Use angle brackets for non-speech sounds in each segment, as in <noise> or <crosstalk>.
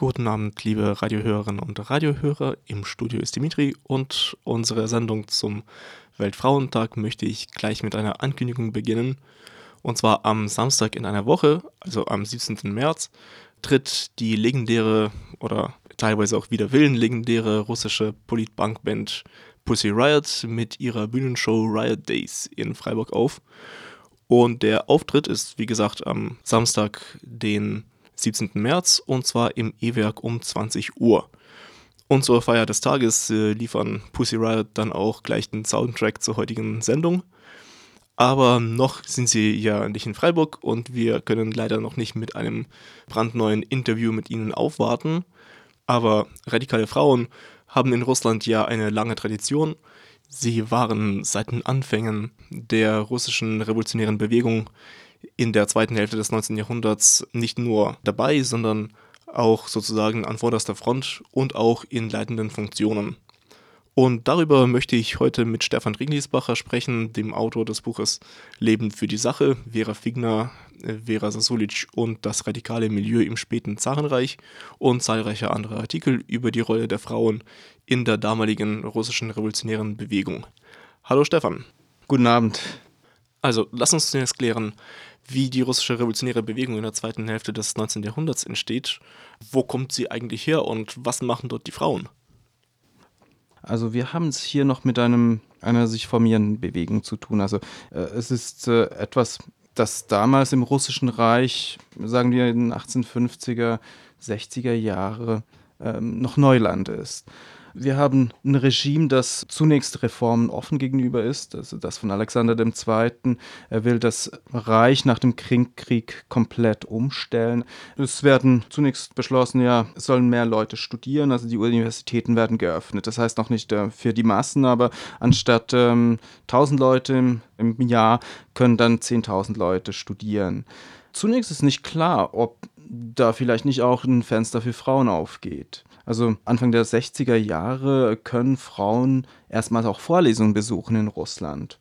Guten Abend, liebe Radiohörerinnen und Radiohörer. Im Studio ist Dimitri und unsere Sendung zum Weltfrauentag möchte ich gleich mit einer Ankündigung beginnen. Und zwar am Samstag in einer Woche, also am 17. März, tritt die legendäre oder teilweise auch wieder willen legendäre russische Politbankband Pussy Riot mit ihrer Bühnenshow Riot Days in Freiburg auf. Und der Auftritt ist, wie gesagt, am Samstag, den 17. März und zwar im E-Werk um 20 Uhr. Und zur Feier des Tages äh, liefern Pussy Riot dann auch gleich den Soundtrack zur heutigen Sendung. Aber noch sind sie ja nicht in Freiburg und wir können leider noch nicht mit einem brandneuen Interview mit ihnen aufwarten. Aber radikale Frauen haben in Russland ja eine lange Tradition. Sie waren seit den Anfängen der russischen revolutionären Bewegung in der zweiten Hälfte des 19. Jahrhunderts nicht nur dabei, sondern auch sozusagen an vorderster Front und auch in leitenden Funktionen. Und darüber möchte ich heute mit Stefan Ringliesbacher sprechen, dem Autor des Buches Leben für die Sache, Vera Figner, Vera Sasulic und das radikale Milieu im späten Zarenreich und zahlreiche andere Artikel über die Rolle der Frauen in der damaligen russischen revolutionären Bewegung. Hallo Stefan. Guten Abend. Also, lass uns zunächst klären, wie die russische revolutionäre Bewegung in der zweiten Hälfte des 19. Jahrhunderts entsteht. Wo kommt sie eigentlich her und was machen dort die Frauen? Also wir haben es hier noch mit einem, einer sich formierenden Bewegung zu tun. Also äh, es ist äh, etwas, das damals im Russischen Reich, sagen wir in den 1850er, 60er Jahre, äh, noch Neuland ist. Wir haben ein Regime, das zunächst Reformen offen gegenüber ist, also das von Alexander II. Er will das Reich nach dem Krieg komplett umstellen. Es werden zunächst beschlossen, ja, es sollen mehr Leute studieren, also die Universitäten werden geöffnet. Das heißt noch nicht äh, für die Massen, aber anstatt ähm, 1000 Leute im, im Jahr können dann 10.000 Leute studieren. Zunächst ist nicht klar, ob da vielleicht nicht auch ein Fenster für Frauen aufgeht. Also Anfang der 60er Jahre können Frauen erstmals auch Vorlesungen besuchen in Russland.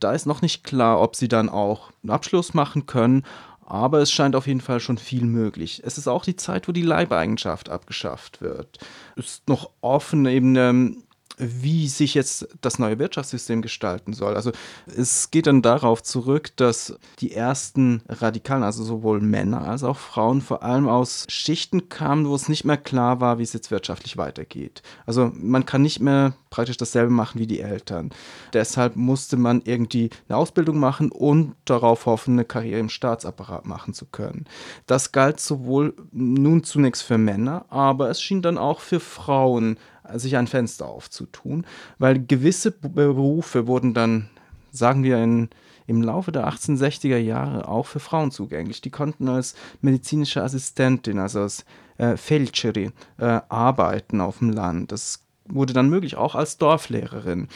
Da ist noch nicht klar, ob sie dann auch einen Abschluss machen können, aber es scheint auf jeden Fall schon viel möglich. Es ist auch die Zeit, wo die Leibeigenschaft abgeschafft wird. Es ist noch offen, eben ähm, wie sich jetzt das neue Wirtschaftssystem gestalten soll. Also es geht dann darauf zurück, dass die ersten Radikalen, also sowohl Männer als auch Frauen, vor allem aus Schichten kamen, wo es nicht mehr klar war, wie es jetzt wirtschaftlich weitergeht. Also man kann nicht mehr praktisch dasselbe machen wie die Eltern. Deshalb musste man irgendwie eine Ausbildung machen und darauf hoffen, eine Karriere im Staatsapparat machen zu können. Das galt sowohl nun zunächst für Männer, aber es schien dann auch für Frauen sich ein Fenster aufzutun, weil gewisse Berufe wurden dann, sagen wir, in, im Laufe der 1860er Jahre auch für Frauen zugänglich. Die konnten als medizinische Assistentin, also als äh, Feldscheri, äh, arbeiten auf dem Land. Das wurde dann möglich, auch als Dorflehrerin.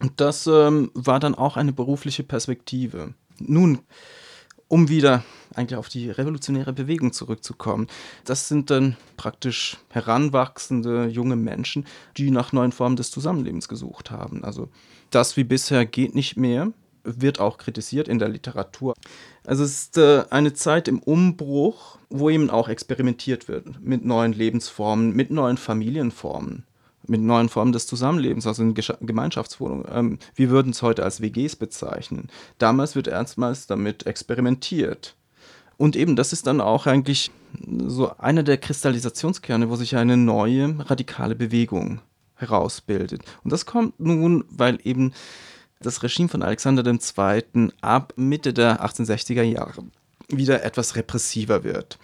Und das ähm, war dann auch eine berufliche Perspektive. Nun, um wieder eigentlich auf die revolutionäre Bewegung zurückzukommen. Das sind dann praktisch heranwachsende junge Menschen, die nach neuen Formen des Zusammenlebens gesucht haben. Also das wie bisher geht nicht mehr, wird auch kritisiert in der Literatur. Also es ist äh, eine Zeit im Umbruch, wo eben auch experimentiert wird mit neuen Lebensformen, mit neuen Familienformen mit neuen Formen des Zusammenlebens, also in Gemeinschaftswohnungen. Ähm, wir würden es heute als WGs bezeichnen. Damals wird erstmals damit experimentiert. Und eben, das ist dann auch eigentlich so einer der Kristallisationskerne, wo sich eine neue radikale Bewegung herausbildet. Und das kommt nun, weil eben das Regime von Alexander II. ab Mitte der 1860er Jahre wieder etwas repressiver wird.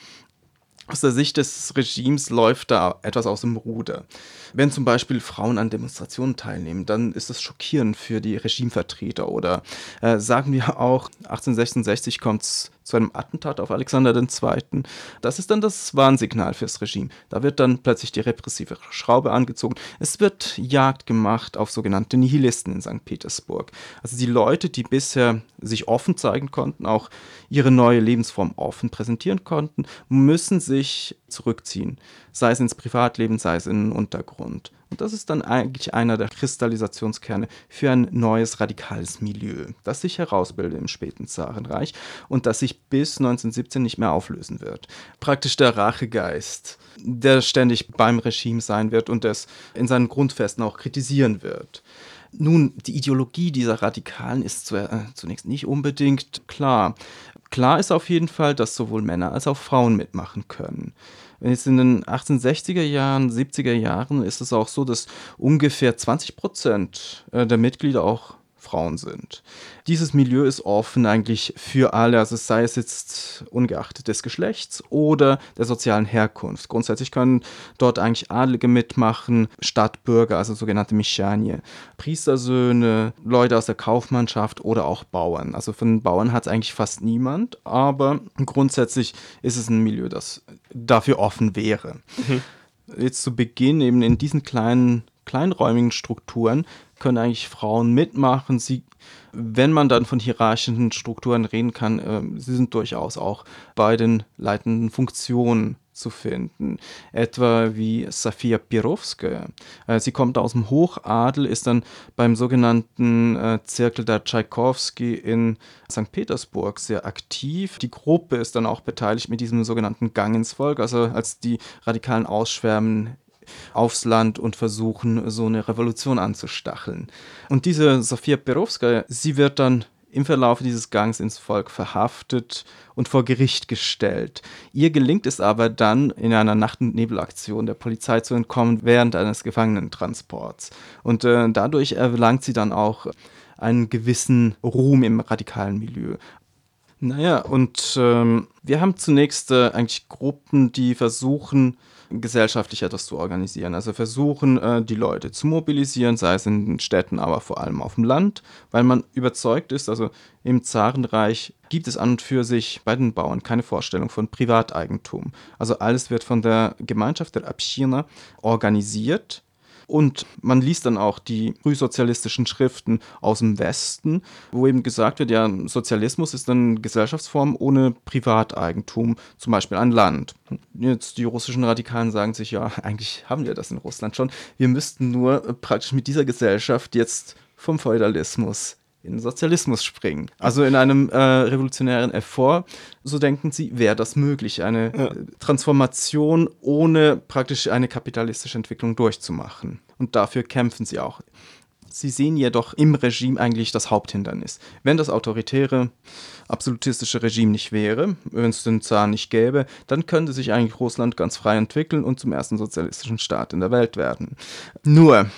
Aus der Sicht des Regimes läuft da etwas aus dem Ruder. Wenn zum Beispiel Frauen an Demonstrationen teilnehmen, dann ist das schockierend für die Regimevertreter. Oder äh, sagen wir auch, 1866 kommt es zu einem Attentat auf Alexander II. Das ist dann das Warnsignal fürs Regime. Da wird dann plötzlich die repressive Schraube angezogen. Es wird Jagd gemacht auf sogenannte Nihilisten in St. Petersburg. Also die Leute, die bisher sich offen zeigen konnten, auch ihre neue Lebensform offen präsentieren konnten, müssen sich zurückziehen. Sei es ins Privatleben, sei es in den Untergrund. Und das ist dann eigentlich einer der Kristallisationskerne für ein neues radikales Milieu, das sich herausbildet im späten Zarenreich und das sich bis 1917 nicht mehr auflösen wird. Praktisch der Rachegeist, der ständig beim Regime sein wird und es in seinen Grundfesten auch kritisieren wird. Nun, die Ideologie dieser Radikalen ist äh, zunächst nicht unbedingt klar. Klar ist auf jeden Fall, dass sowohl Männer als auch Frauen mitmachen können. Jetzt in den 1860er Jahren, 70er Jahren ist es auch so, dass ungefähr 20 Prozent äh, der Mitglieder auch Frauen sind. Dieses Milieu ist offen eigentlich für alle, also sei es jetzt ungeachtet des Geschlechts oder der sozialen Herkunft. Grundsätzlich können dort eigentlich Adlige mitmachen, Stadtbürger, also sogenannte Mischanie, Priestersöhne, Leute aus der Kaufmannschaft oder auch Bauern. Also von Bauern hat es eigentlich fast niemand, aber grundsätzlich ist es ein Milieu, das dafür offen wäre. Mhm. Jetzt zu Beginn eben in diesen kleinen kleinräumigen Strukturen können eigentlich Frauen mitmachen. Sie, wenn man dann von hierarchischen Strukturen reden kann, äh, sie sind durchaus auch bei den leitenden Funktionen zu finden. Etwa wie Safia Pirovskaya. Äh, sie kommt aus dem Hochadel, ist dann beim sogenannten äh, Zirkel der Tschaikowski in St. Petersburg sehr aktiv. Die Gruppe ist dann auch beteiligt mit diesem sogenannten Gang ins Volk, also als die Radikalen ausschwärmen aufs Land und versuchen, so eine Revolution anzustacheln. Und diese Sofia Perowska, sie wird dann im Verlauf dieses Gangs ins Volk verhaftet und vor Gericht gestellt. Ihr gelingt es aber dann, in einer Nacht- und Nebelaktion der Polizei zu entkommen während eines Gefangenentransports. Und äh, dadurch erlangt sie dann auch einen gewissen Ruhm im radikalen Milieu. Naja, und ähm, wir haben zunächst äh, eigentlich Gruppen, die versuchen, gesellschaftlich etwas zu organisieren. Also versuchen, äh, die Leute zu mobilisieren, sei es in den Städten, aber vor allem auf dem Land, weil man überzeugt ist, also im Zarenreich gibt es an und für sich bei den Bauern keine Vorstellung von Privateigentum. Also alles wird von der Gemeinschaft der Abschirner organisiert und man liest dann auch die frühsozialistischen Schriften aus dem Westen, wo eben gesagt wird, ja, Sozialismus ist eine Gesellschaftsform ohne Privateigentum, zum Beispiel ein Land. Jetzt die russischen Radikalen sagen sich, ja, eigentlich haben wir das in Russland schon. Wir müssten nur praktisch mit dieser Gesellschaft jetzt vom Feudalismus in den Sozialismus springen. Also in einem äh, revolutionären Effort, so denken sie, wäre das möglich, eine ja. Transformation ohne praktisch eine kapitalistische Entwicklung durchzumachen. Und dafür kämpfen sie auch. Sie sehen jedoch im Regime eigentlich das Haupthindernis. Wenn das autoritäre, absolutistische Regime nicht wäre, wenn es den Zar nicht gäbe, dann könnte sich eigentlich Russland ganz frei entwickeln und zum ersten sozialistischen Staat in der Welt werden. Nur,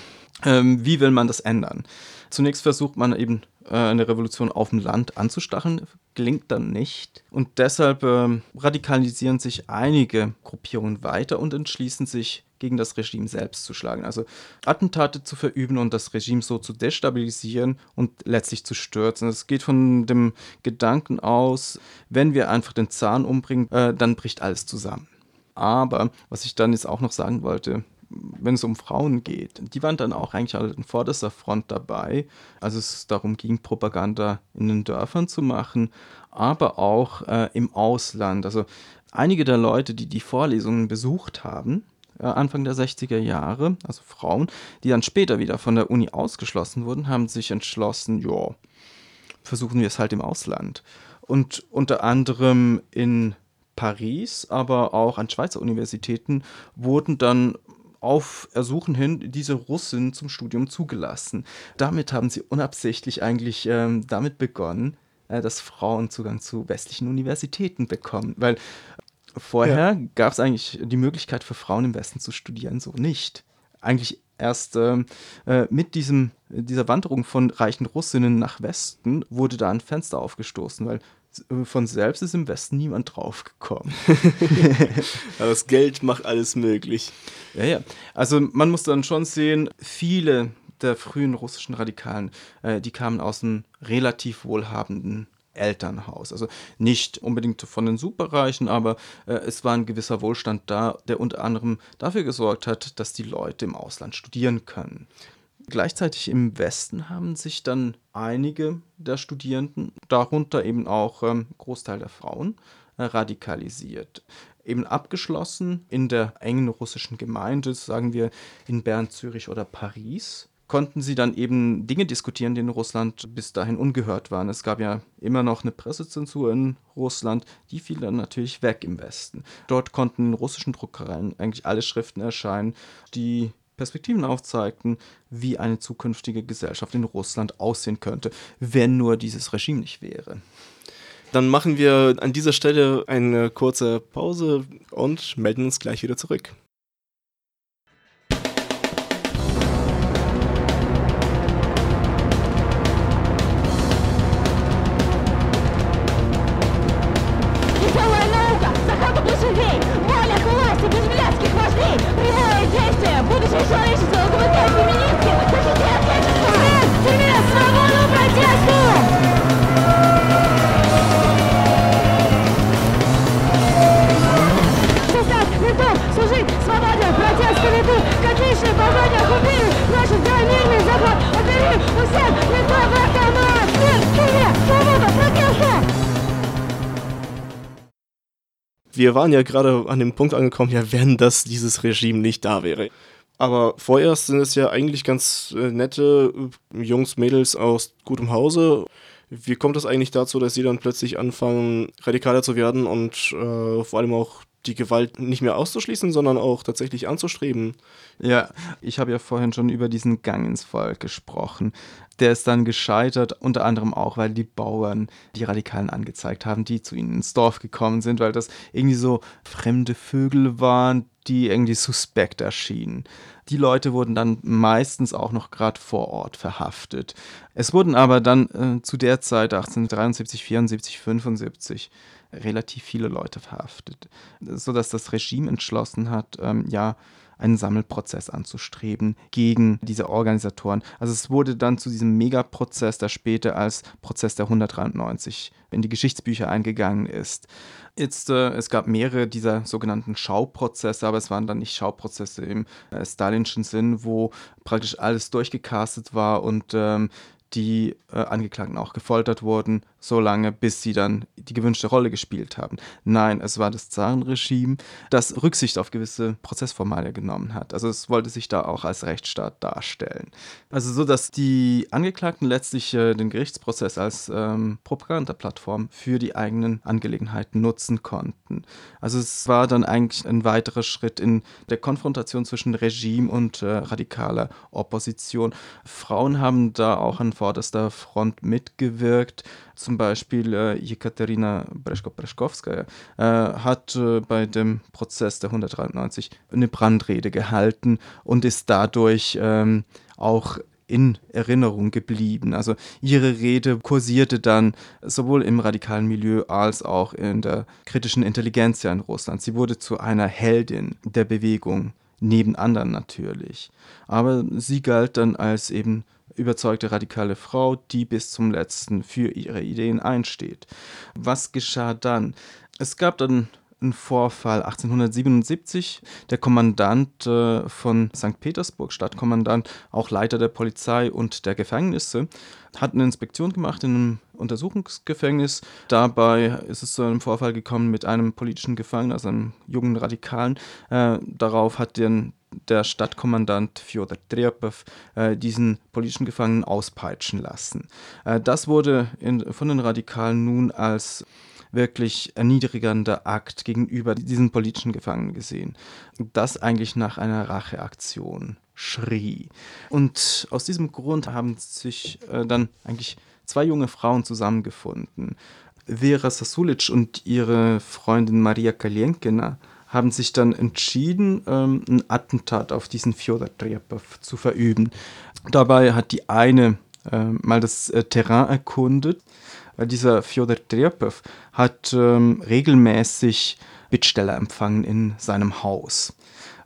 ähm, wie will man das ändern? Zunächst versucht man eben äh, eine Revolution auf dem Land anzustacheln, gelingt dann nicht. Und deshalb äh, radikalisieren sich einige Gruppierungen weiter und entschließen sich, gegen das Regime selbst zu schlagen. Also Attentate zu verüben und das Regime so zu destabilisieren und letztlich zu stürzen. Es geht von dem Gedanken aus, wenn wir einfach den Zahn umbringen, äh, dann bricht alles zusammen. Aber was ich dann jetzt auch noch sagen wollte, wenn es um Frauen geht, die waren dann auch eigentlich an vorderster Front dabei, als es darum ging, Propaganda in den Dörfern zu machen, aber auch äh, im Ausland. Also einige der Leute, die die Vorlesungen besucht haben, äh, Anfang der 60er Jahre, also Frauen, die dann später wieder von der Uni ausgeschlossen wurden, haben sich entschlossen, ja, versuchen wir es halt im Ausland. Und unter anderem in Paris, aber auch an Schweizer Universitäten wurden dann auf Ersuchen hin diese Russin zum Studium zugelassen. Damit haben sie unabsichtlich eigentlich ähm, damit begonnen, äh, dass Frauen Zugang zu westlichen Universitäten bekommen. Weil vorher ja. gab es eigentlich die Möglichkeit für Frauen im Westen zu studieren, so nicht. Eigentlich erst ähm, äh, mit diesem, dieser Wanderung von reichen Russinnen nach Westen wurde da ein Fenster aufgestoßen, weil von selbst ist im Westen niemand draufgekommen. <laughs> <laughs> Aber das Geld macht alles möglich. Ja, ja. Also man muss dann schon sehen, viele der frühen russischen Radikalen, äh, die kamen aus einem relativ wohlhabenden Elternhaus. Also nicht unbedingt von den Superreichen, aber äh, es war ein gewisser Wohlstand da, der unter anderem dafür gesorgt hat, dass die Leute im Ausland studieren können. Gleichzeitig im Westen haben sich dann einige der Studierenden, darunter eben auch ähm, Großteil der Frauen, äh, radikalisiert. Eben abgeschlossen in der engen russischen Gemeinde, sagen wir in Bern, Zürich oder Paris, konnten sie dann eben Dinge diskutieren, die in Russland bis dahin ungehört waren. Es gab ja immer noch eine Pressezensur in Russland, die fiel dann natürlich weg im Westen. Dort konnten in russischen Druckereien eigentlich alle Schriften erscheinen, die Perspektiven aufzeigten, wie eine zukünftige Gesellschaft in Russland aussehen könnte, wenn nur dieses Regime nicht wäre. Dann machen wir an dieser Stelle eine kurze Pause und melden uns gleich wieder zurück. Wir waren ja gerade an dem Punkt angekommen, ja, wenn das dieses Regime nicht da wäre. Aber vorerst sind es ja eigentlich ganz äh, nette äh, Jungs, Mädels aus gutem Hause. Wie kommt es eigentlich dazu, dass sie dann plötzlich anfangen, radikaler zu werden und äh, vor allem auch die Gewalt nicht mehr auszuschließen, sondern auch tatsächlich anzustreben? Ja, ich habe ja vorhin schon über diesen Gang ins Volk gesprochen. Der ist dann gescheitert, unter anderem auch, weil die Bauern die Radikalen angezeigt haben, die zu ihnen ins Dorf gekommen sind, weil das irgendwie so fremde Vögel waren, die irgendwie suspekt erschienen. Die Leute wurden dann meistens auch noch gerade vor Ort verhaftet. Es wurden aber dann äh, zu der Zeit 1873, 74, 75 relativ viele Leute verhaftet, sodass das Regime entschlossen hat, ähm, ja, einen Sammelprozess anzustreben gegen diese Organisatoren. Also es wurde dann zu diesem Megaprozess, der später als Prozess der 193 in die Geschichtsbücher eingegangen ist. Jetzt, äh, es gab mehrere dieser sogenannten Schauprozesse, aber es waren dann nicht Schauprozesse im äh, stalinschen Sinn, wo praktisch alles durchgecastet war und ähm, die äh, Angeklagten auch gefoltert wurden, so lange, bis sie dann die gewünschte Rolle gespielt haben. Nein, es war das Zarenregime, das Rücksicht auf gewisse Prozessformalia genommen hat. Also es wollte sich da auch als Rechtsstaat darstellen. Also so, dass die Angeklagten letztlich äh, den Gerichtsprozess als ähm, Propagandaplattform für die eigenen Angelegenheiten nutzen konnten. Also es war dann eigentlich ein weiterer Schritt in der Konfrontation zwischen Regime und äh, radikaler Opposition. Frauen haben da auch an vorderster Front mitgewirkt. Zum Beispiel äh, Jekaterina Breschko-Breschkowskaja äh, hat äh, bei dem Prozess der 193 eine Brandrede gehalten und ist dadurch ähm, auch in Erinnerung geblieben. Also ihre Rede kursierte dann sowohl im radikalen Milieu als auch in der kritischen Intelligenz in Russland. Sie wurde zu einer Heldin der Bewegung, neben anderen natürlich. Aber sie galt dann als eben überzeugte radikale Frau, die bis zum letzten für ihre Ideen einsteht. Was geschah dann? Es gab dann einen Vorfall 1877. Der Kommandant äh, von St. Petersburg, Stadtkommandant, auch Leiter der Polizei und der Gefängnisse, hat eine Inspektion gemacht in einem Untersuchungsgefängnis. Dabei ist es zu einem Vorfall gekommen mit einem politischen Gefangenen, also einem jungen Radikalen. Äh, darauf hat den der Stadtkommandant Fjodor Trepow äh, diesen politischen Gefangenen auspeitschen lassen. Äh, das wurde in, von den Radikalen nun als wirklich erniedrigender Akt gegenüber diesen politischen Gefangenen gesehen. Das eigentlich nach einer Racheaktion schrie. Und aus diesem Grund haben sich äh, dann eigentlich zwei junge Frauen zusammengefunden. Vera Sasulic und ihre Freundin Maria Kalienkina haben sich dann entschieden, ähm, ein Attentat auf diesen Fjodor Trepow zu verüben. Dabei hat die eine äh, mal das äh, Terrain erkundet, weil dieser Fjodor Trepow hat ähm, regelmäßig Bittsteller empfangen in seinem Haus.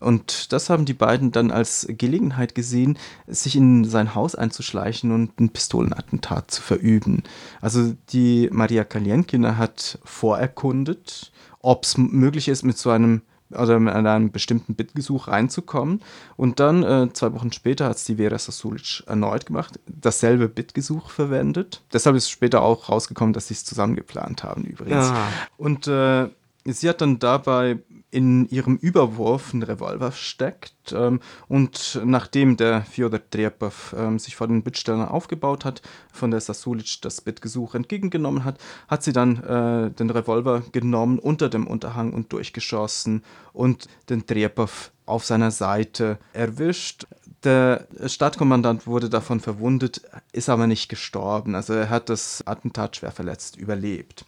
Und das haben die beiden dann als Gelegenheit gesehen, sich in sein Haus einzuschleichen und ein Pistolenattentat zu verüben. Also die Maria Kalienkina hat vorerkundet, ob es möglich ist, mit so einem oder mit einem bestimmten Bittgesuch reinzukommen. Und dann, äh, zwei Wochen später, hat es die Vera Sasulic erneut gemacht, dasselbe Bittgesuch verwendet. Deshalb ist später auch rausgekommen, dass sie es zusammen geplant haben übrigens. Ja. Und äh, sie hat dann dabei in ihrem Überwurf einen Revolver versteckt ähm, und nachdem der Fyodor Trepov ähm, sich vor den Bittstellern aufgebaut hat, von der Sasulic das Bittgesuch entgegengenommen hat, hat sie dann äh, den Revolver genommen, unter dem Unterhang und durchgeschossen und den Trepov auf seiner Seite erwischt. Der Stadtkommandant wurde davon verwundet, ist aber nicht gestorben. Also er hat das Attentat schwer verletzt überlebt.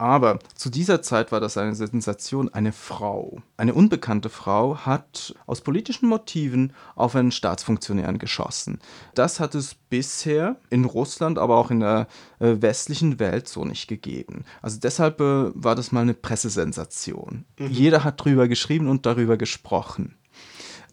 Aber zu dieser Zeit war das eine Sensation. Eine Frau, eine unbekannte Frau, hat aus politischen Motiven auf einen Staatsfunktionären geschossen. Das hat es bisher in Russland, aber auch in der äh, westlichen Welt so nicht gegeben. Also deshalb äh, war das mal eine Pressesensation. Jeder hat drüber geschrieben und darüber gesprochen.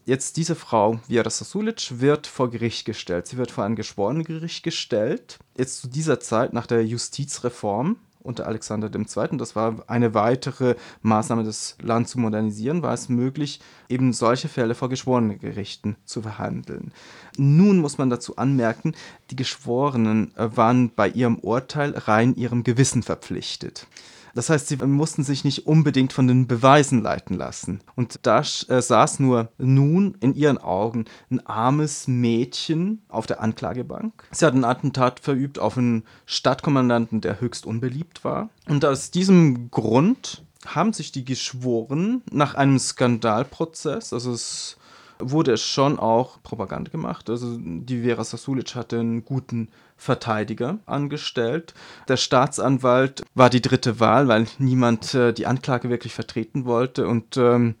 Jetzt diese Frau, Vera Sasulic, wird vor Gericht gestellt. Sie wird vor ein Geschworenengericht gestellt. Jetzt zu dieser Zeit nach der Justizreform unter Alexander II., das war eine weitere Maßnahme, das Land zu modernisieren, war es möglich, eben solche Fälle vor Geschworenengerichten zu verhandeln. Nun muss man dazu anmerken, die Geschworenen waren bei ihrem Urteil rein ihrem Gewissen verpflichtet. Das heißt, sie mussten sich nicht unbedingt von den Beweisen leiten lassen. Und da äh, saß nur nun in ihren Augen ein armes Mädchen auf der Anklagebank. Sie hat ein Attentat verübt auf einen Stadtkommandanten, der höchst unbeliebt war. Und aus diesem Grund haben sich die Geschworenen nach einem Skandalprozess, also es wurde schon auch Propaganda gemacht. Also die Vera Sasulic hatte einen guten Verteidiger angestellt. Der Staatsanwalt war die dritte Wahl, weil niemand äh, die Anklage wirklich vertreten wollte und ähm,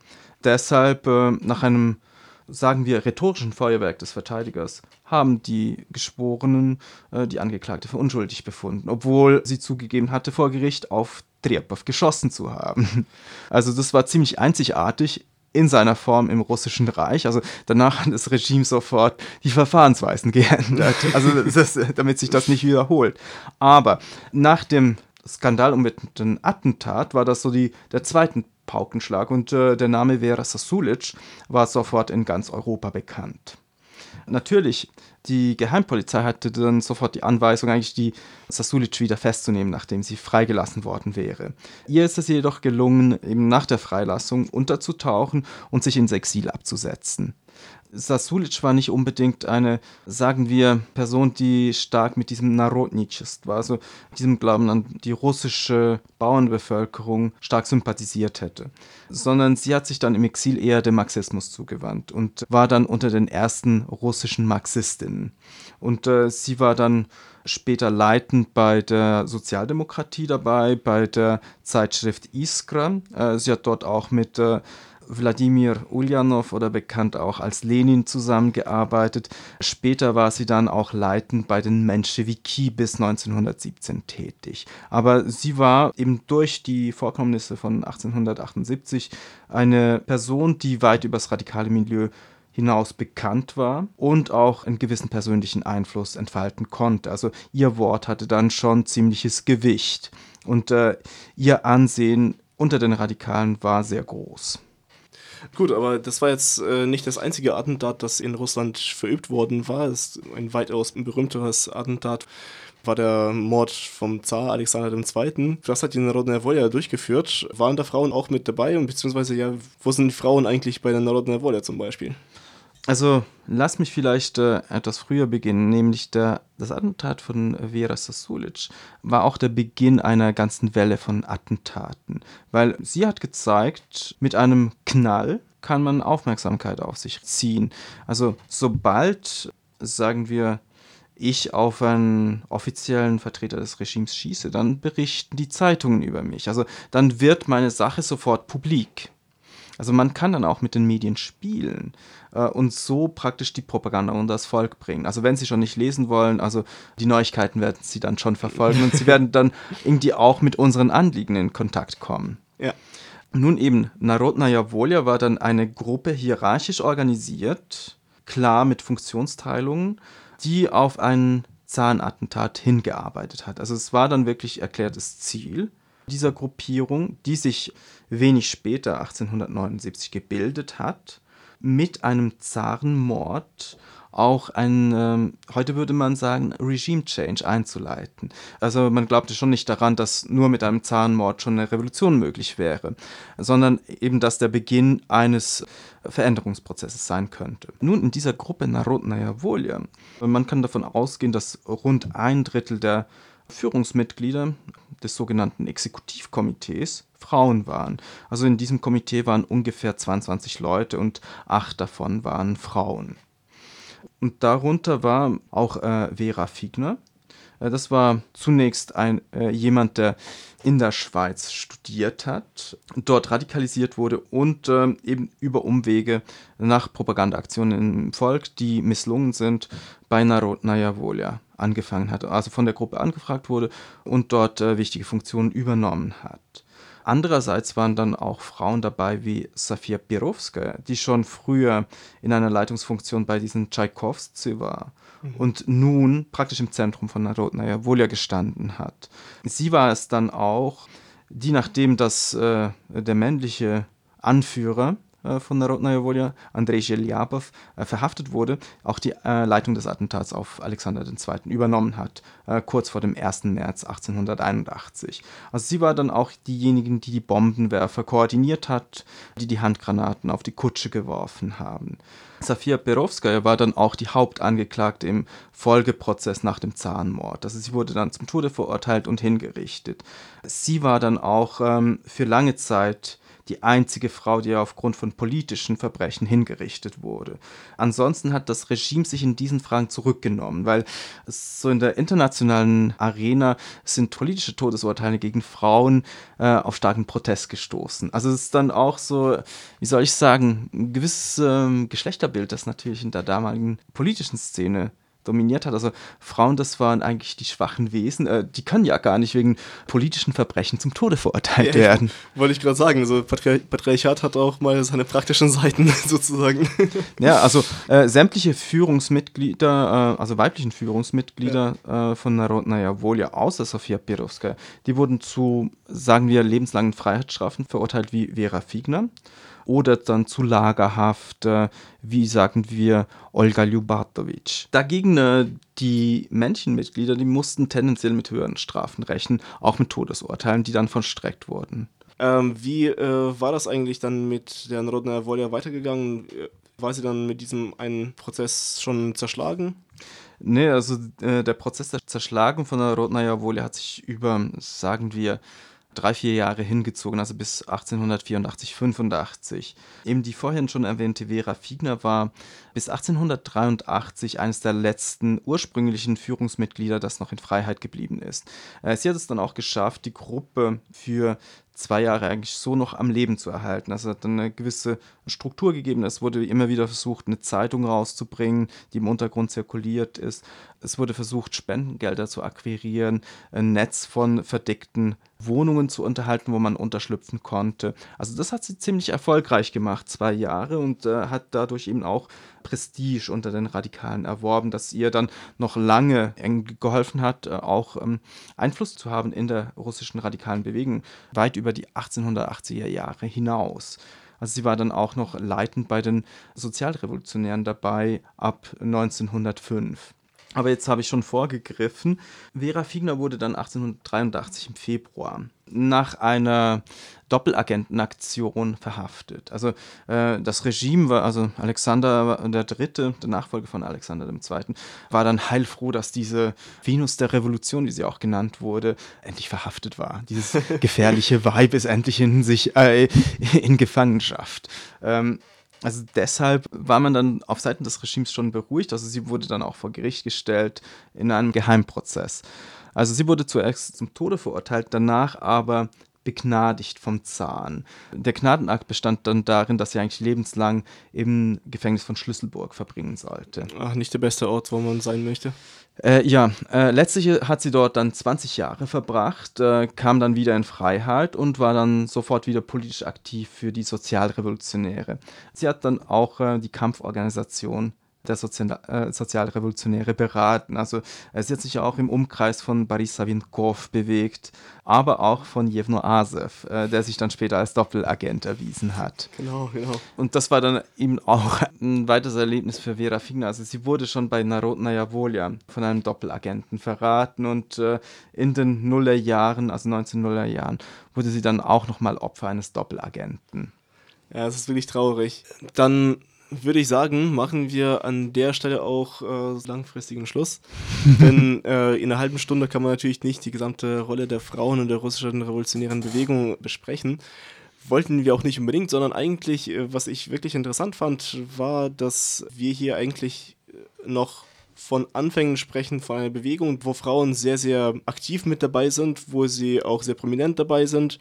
deshalb äh, nach einem sagen wir, rhetorischen Feuerwerk des Verteidigers haben die Geschworenen äh, die Angeklagte für unschuldig befunden, obwohl sie zugegeben hatte, vor Gericht auf Trepov geschossen zu haben. <laughs> Also das war ziemlich einzigartig in seiner Form im Russischen Reich. Also danach hat das Regime sofort die Verfahrensweisen <laughs> geändert, also das, damit sich das nicht wiederholt. Aber nach dem Skandal um den Attentat war das so die, der zweite Paukenschlag und äh, der Name Vera Sasulic war sofort in ganz Europa bekannt. Natürlich, die Geheimpolizei hatte dann sofort die Anweisung, eigentlich die Sasulic wieder festzunehmen, nachdem sie freigelassen worden wäre. Ihr ist es jedoch gelungen, eben nach der Freilassung unterzutauchen und sich ins Exil abzusetzen. Sasulic war nicht unbedingt eine, sagen wir, Person, die stark mit diesem Narodnitschist war, also diesem Glauben an die russische Bauernbevölkerung stark sympathisiert hätte, sondern sie hat sich dann im Exil eher dem Marxismus zugewandt und war dann unter den ersten russischen Marxistinnen. Und äh, sie war dann später leitend bei der Sozialdemokratie dabei, bei der Zeitschrift Iskra. Äh, sie hat dort auch mit äh, Wladimir Ulyanov oder bekannt auch als Lenin zusammengearbeitet. Später war sie dann auch leitend bei den Menschewiki bis 1917 tätig. Aber sie war eben durch die Vorkommnisse von 1878 eine Person, die weit übers radikale Milieu hinaus bekannt war und auch einen gewissen persönlichen Einfluss entfalten konnte. Also ihr Wort hatte dann schon ziemliches Gewicht und äh, ihr Ansehen unter den Radikalen war sehr groß. Gut, aber das war jetzt äh, nicht das einzige Attentat, das in Russland verübt worden war. Es ist ein weitaus berühmteres Attentat war der Mord vom Zar Alexander II. Das hat die Narodная Volia durchgeführt. Waren da Frauen auch mit dabei und beziehungsweise ja, wo sind die Frauen eigentlich bei der Narodная Volia zum Beispiel? Also lass mich vielleicht äh, etwas früher beginnen, nämlich der, das Attentat von Vera Sasulic war auch der Beginn einer ganzen Welle von Attentaten, weil sie hat gezeigt, mit einem Knall kann man Aufmerksamkeit auf sich ziehen. Also sobald, sagen wir, ich auf einen offiziellen Vertreter des Regimes schieße, dann berichten die Zeitungen über mich. Also dann wird meine Sache sofort publik. Also man kann dann auch mit den Medien spielen äh, und so praktisch die Propaganda unter das Volk bringen. Also wenn sie schon nicht lesen wollen, also die Neuigkeiten werden sie dann schon verfolgen und sie werden <laughs> dann irgendwie auch mit unseren Anliegen in Kontakt kommen. Ja. Nun eben, Narodnaya Volja war dann eine Gruppe hierarchisch organisiert, klar mit Funktionsteilungen, die auf ein Zahnattentat hingearbeitet hat. Also es war dann wirklich erklärtes Ziel dieser Gruppierung, die sich wenig später, 1879, gebildet hat, mit einem Zarenmord auch ein, ähm, heute würde man sagen, Regime Change einzuleiten. Also man glaubte schon nicht daran, dass nur mit einem Zarenmord schon eine Revolution möglich wäre, sondern eben, dass der Beginn eines Veränderungsprozesses sein könnte. Nun in dieser Gruppe Narodnaya Volja, man kann davon ausgehen, dass rund ein Drittel der Führungsmitglieder des sogenannten Exekutivkomitees Frauen waren. Also in diesem Komitee waren ungefähr 22 Leute und acht davon waren Frauen. Und darunter war auch äh, Vera Fiegner. Äh, das war zunächst ein, äh, jemand, der in der Schweiz studiert hat, dort radikalisiert wurde und äh, eben über Umwege nach Propagandaaktionen im Volk, die misslungen sind, bei Narodnaya Volja angefangen hat, also von der Gruppe angefragt wurde und dort äh, wichtige Funktionen übernommen hat. Andererseits waren dann auch Frauen dabei wie Safia Pirovska, die schon früher in einer Leitungsfunktion bei diesen Tschaikowski war mhm. und nun praktisch im Zentrum von Narodnaya Volja gestanden hat. Sie war es dann auch, die nachdem das äh, der männliche Anführer von Narodnaya Volja, Andrei Zhelyapov, äh, verhaftet wurde, auch die äh, Leitung des Attentats auf Alexander II. übernommen hat, kurz vor dem 1. März 1881. Also sie war dann auch diejenige, die die Bombenwerfer koordiniert hat, die die Handgranaten auf die Kutsche geworfen haben. Safia Perovskaya war dann auch die Hauptangeklagte im Folgeprozess nach dem Zahnmord. Also sie wurde dann zum Tode verurteilt und hingerichtet. Sie war dann auch ähm, für lange Zeit die einzige Frau, die aufgrund von politischen Verbrechen hingerichtet wurde. Ansonsten hat das Regime sich in diesen Fragen zurückgenommen, weil so in der internationalen Arena sind politische Todesurteile gegen Frauen äh, auf starken Protest gestoßen. Also es ist dann auch so, wie soll ich sagen, ein gewisses ähm, Geschlechterbild, das natürlich in der damaligen politischen Szene dominiert hat. Also Frauen, das waren eigentlich die schwachen Wesen. Äh, die können ja gar nicht wegen politischen Verbrechen zum Tode verurteilt ja, werden. Wollte ich gerade sagen. Also Patri Patriarchat hat auch mal seine praktischen Seiten <laughs> sozusagen. Ja, also äh, sämtliche Führungsmitglieder, äh, also weiblichen Führungsmitglieder ja. äh, von Narodnaya Volja, außer Sofia Pirovskaya, die wurden zu, sagen wir, lebenslangen Freiheitsstrafen verurteilt wie Vera Figner oder dann zu Lagerhaft, äh, wie sagen wir, Olga Ljubatovic. Dagegen äh, die Männchenmitglieder, die mussten tendenziell mit höheren Strafen rechnen, auch mit Todesurteilen, die dann vollstreckt wurden. Ähm, wie äh, war das eigentlich dann mit der Narodnaya Volja weitergegangen? War sie dann mit diesem einen Prozess schon zerschlagen? Nee, also äh, der Prozess der Zerschlagung von der Rodnaya Volja hat sich über, sagen wir, drei, vier Jahre hingezogen, also bis 1884, 85. Eben die vorhin schon erwähnte Vera Fiegner war bis 1883 eines der letzten ursprünglichen Führungsmitglieder, das noch in Freiheit geblieben ist. Äh, sie hat es dann auch geschafft, die Gruppe für zwei Jahre eigentlich so noch am Leben zu erhalten. Also hat eine gewisse Struktur gegeben. Es wurde immer wieder versucht, eine Zeitung rauszubringen, die im Untergrund zirkuliert ist. Es wurde versucht, Spendengelder zu akquirieren, ein Netz von verdeckten Wohnungen zu unterhalten, wo man unterschlüpfen konnte. Also das hat sie ziemlich erfolgreich gemacht, zwei Jahre, und äh, hat dadurch eben auch Prestige unter den Radikalen erworben, das ihr dann noch lange geholfen hat, äh, auch ähm, Einfluss zu haben in der russischen radikalen Bewegung, weit über die 1880er Jahre hinaus. Also sie war dann auch noch leitend bei den Sozialrevolutionären dabei ab 1905. Aber jetzt habe ich schon vorgegriffen. Vera Fiegner wurde dann 1883 im Februar nach einer Doppelagentenaktion verhaftet. Also äh, das Regime war, also Alexander der Dritte, der Nachfolger von Alexander II., war dann heilfroh, dass diese Venus der Revolution, wie sie auch genannt wurde, endlich verhaftet war. Dieses <laughs> gefährliche Weib ist endlich in sich äh, in Gefangenschaft. Ähm, also deshalb war man dann auf Seiten des Regimes schon beruhigt. Also sie wurde dann auch vor Gericht gestellt in einem Geheimprozess. Also sie wurde zuerst zum Tode verurteilt, danach aber begnadigt vom Zahn. Der Gnadenakt bestand dann darin, dass sie eigentlich lebenslang im Gefängnis von Schlüsselburg verbringen sollte. Ach, nicht der beste Ort, wo man sein möchte. Äh, ja, äh, letztlich hat sie dort dann 20 Jahre verbracht, äh, kam dann wieder in Freiheit und war dann sofort wieder politisch aktiv für die Sozialrevolutionäre. Sie hat dann auch äh, die Kampforganisation der Sozial äh, Sozialrevolutionäre beraten. Also sie hat sich auch im Umkreis von Boris Savinkov bewegt, aber auch von Jevno Asev, äh, der sich dann später als Doppelagent erwiesen hat. Genau, genau. Und das war dann eben auch ein weiteres Erlebnis für Vera Figner. Also sie wurde schon bei Narodnaya Volja von einem Doppelagenten verraten und äh, in den Nullerjahren, also 1900er Jahren, wurde sie dann auch nochmal Opfer eines Doppelagenten. Ja, das ist wirklich traurig. Dann würde ich sagen, machen wir an der Stelle auch äh, langfristigen Schluss. <laughs> Denn äh, in einer halben Stunde kann man natürlich nicht die gesamte Rolle der Frauen in der russischen revolutionären Bewegung besprechen. Wollten wir auch nicht unbedingt, sondern eigentlich, äh, was ich wirklich interessant fand, war, dass wir hier eigentlich äh, noch von Anfängen sprechen, von einer Bewegung, wo Frauen sehr, sehr aktiv mit dabei sind, wo sie auch sehr prominent dabei sind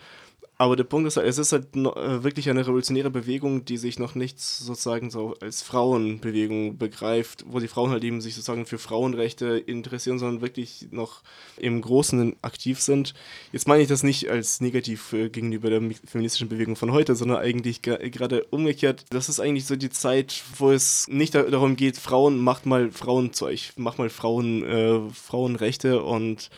aber der Punkt ist, es ist halt äh, wirklich eine revolutionäre Bewegung, die sich noch nicht sozusagen so als Frauenbewegung begreift, wo die Frauen halt eben sich sozusagen für Frauenrechte interessieren, sondern wirklich noch im Großen aktiv sind. Jetzt meine ich das nicht als negativ äh, gegenüber der feministischen Bewegung von heute, sondern eigentlich gerade umgekehrt. Das ist eigentlich so die Zeit, wo es nicht darum geht, Frauen, macht mal Frauenzeug, macht mal Frauen, äh, Frauenrechte und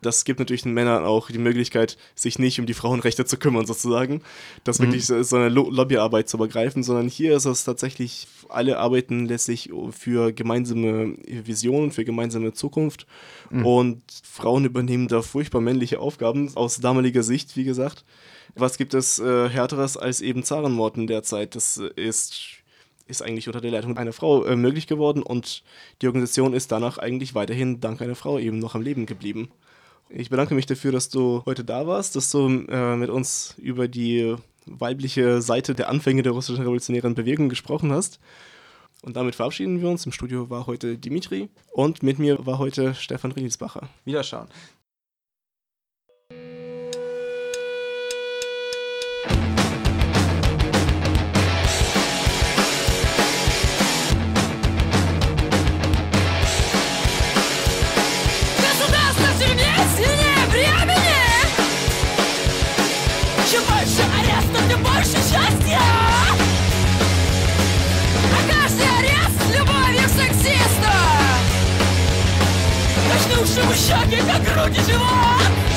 das gibt natürlich den Männern auch die Möglichkeit, sich nicht um die Frauenrechte zu kümmern, sozusagen. Das mhm. wirklich so eine Lobbyarbeit zu begreifen, sondern hier ist es tatsächlich, alle arbeiten letztlich für gemeinsame Visionen, für gemeinsame Zukunft. Mhm. Und Frauen übernehmen da furchtbar männliche Aufgaben aus damaliger Sicht, wie gesagt. Was gibt es äh, härteres als eben Zarenmorden derzeit? Das ist ist eigentlich unter der Leitung einer Frau äh, möglich geworden und die Organisation ist danach eigentlich weiterhin dank einer Frau eben noch am Leben geblieben. Ich bedanke mich dafür, dass du heute da warst, dass du äh, mit uns über die weibliche Seite der Anfänge der russischen revolutionären Bewegung gesprochen hast. Und damit verabschieden wir uns. Im Studio war heute Dimitri und mit mir war heute Stefan Riedelsbacher. Wiederschauen. больше счастья! А каждый арест с любовью к сексисту! Начнувшему щеки, как груди живот!